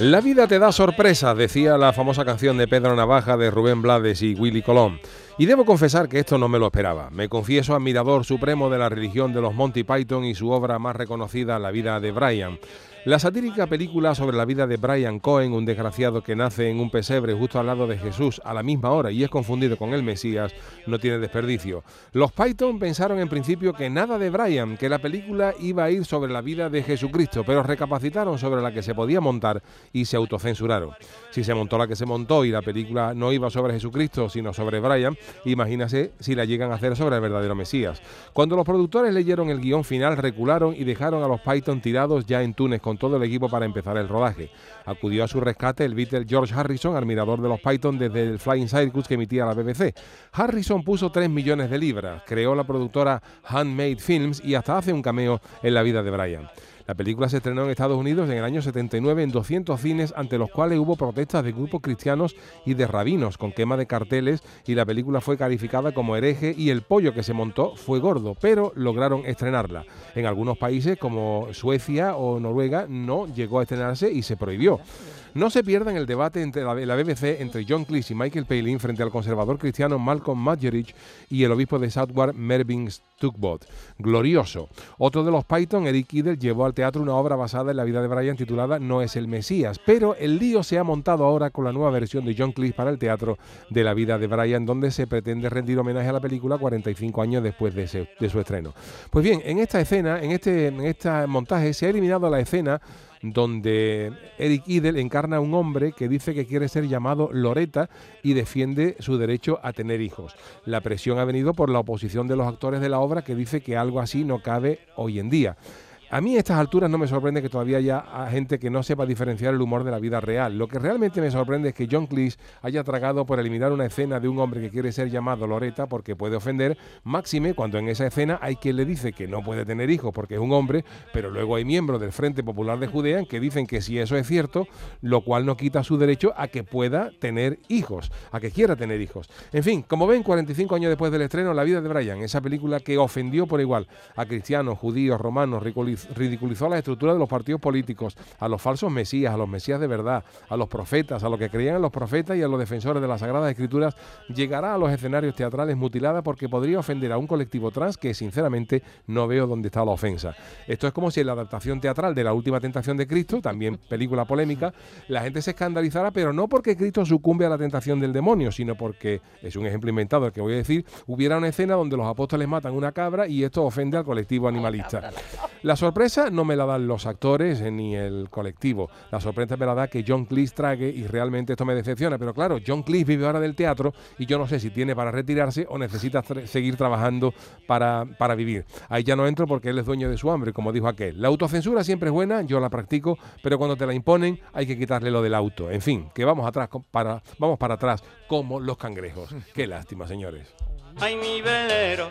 La vida te da sorpresas, decía la famosa canción de Pedro Navaja de Rubén Blades y Willy Colón. Y debo confesar que esto no me lo esperaba. Me confieso admirador supremo de la religión de los Monty Python y su obra más reconocida, La vida de Brian. La satírica película sobre la vida de Brian Cohen, un desgraciado que nace en un pesebre justo al lado de Jesús a la misma hora y es confundido con el Mesías, no tiene desperdicio. Los Python pensaron en principio que nada de Brian, que la película iba a ir sobre la vida de Jesucristo, pero recapacitaron sobre la que se podía montar y se autocensuraron. Si se montó la que se montó y la película no iba sobre Jesucristo, sino sobre Brian, imagínase si la llegan a hacer sobre el verdadero Mesías. Cuando los productores leyeron el guion final, recularon y dejaron a los Python tirados ya en Túnez con todo el equipo para empezar el rodaje. Acudió a su rescate el Beatle George Harrison, admirador de los Python desde el Flying Circus que emitía la BBC. Harrison puso 3 millones de libras, creó la productora Handmade Films y hasta hace un cameo en la vida de Brian. La película se estrenó en Estados Unidos en el año 79 en 200 cines ante los cuales hubo protestas de grupos cristianos y de rabinos con quema de carteles y la película fue calificada como hereje y el pollo que se montó fue gordo, pero lograron estrenarla. En algunos países como Suecia o Noruega no llegó a estrenarse y se prohibió. No se pierdan el debate entre la, BBC entre John Cleese y Michael Palin frente al conservador cristiano Malcolm Muggeridge y el obispo de Southwark Mervyn Stuckbot. Glorioso. Otro de los Python, Eric Idle, llevó al teatro una obra basada en la vida de Brian titulada No es el Mesías, pero el lío se ha montado ahora con la nueva versión de John Cleese para el teatro de la vida de Brian, donde se pretende rendir homenaje a la película 45 años después de, de su estreno. Pues bien, en esta escena, en este, en este montaje, se ha eliminado la escena donde Eric Idle encarna a un hombre que dice que quiere ser llamado Loreta y defiende su derecho a tener hijos. La presión ha venido por la oposición de los actores de la obra que dice que algo así no cabe hoy en día. A mí a estas alturas no me sorprende que todavía haya gente que no sepa diferenciar el humor de la vida real. Lo que realmente me sorprende es que John Cleese haya tragado por eliminar una escena de un hombre que quiere ser llamado Loreta porque puede ofender, máxime cuando en esa escena hay quien le dice que no puede tener hijos porque es un hombre, pero luego hay miembros del Frente Popular de Judea que dicen que si eso es cierto, lo cual no quita su derecho a que pueda tener hijos, a que quiera tener hijos. En fin, como ven, 45 años después del estreno, La vida de Brian, esa película que ofendió por igual a cristianos, judíos, romanos, ricolis ridiculizó la estructura de los partidos políticos, a los falsos mesías, a los mesías de verdad, a los profetas, a los que creían en los profetas y a los defensores de las Sagradas Escrituras, llegará a los escenarios teatrales mutilada porque podría ofender a un colectivo trans que sinceramente no veo dónde está la ofensa. Esto es como si en la adaptación teatral de la última tentación de Cristo, también película polémica, la gente se escandalizara, pero no porque Cristo sucumbe a la tentación del demonio, sino porque, es un ejemplo inventado el que voy a decir, hubiera una escena donde los apóstoles matan una cabra y esto ofende al colectivo animalista. La sorpresa no me la dan los actores eh, ni el colectivo. La sorpresa me la da que John Cleese trague y realmente esto me decepciona. Pero claro, John Cleese vive ahora del teatro y yo no sé si tiene para retirarse o necesita seguir trabajando para, para vivir. Ahí ya no entro porque él es dueño de su hambre, como dijo aquel. La autocensura siempre es buena, yo la practico, pero cuando te la imponen hay que quitarle lo del auto. En fin, que vamos atrás para, vamos para atrás como los cangrejos. Qué lástima, señores. Ay, mi velero.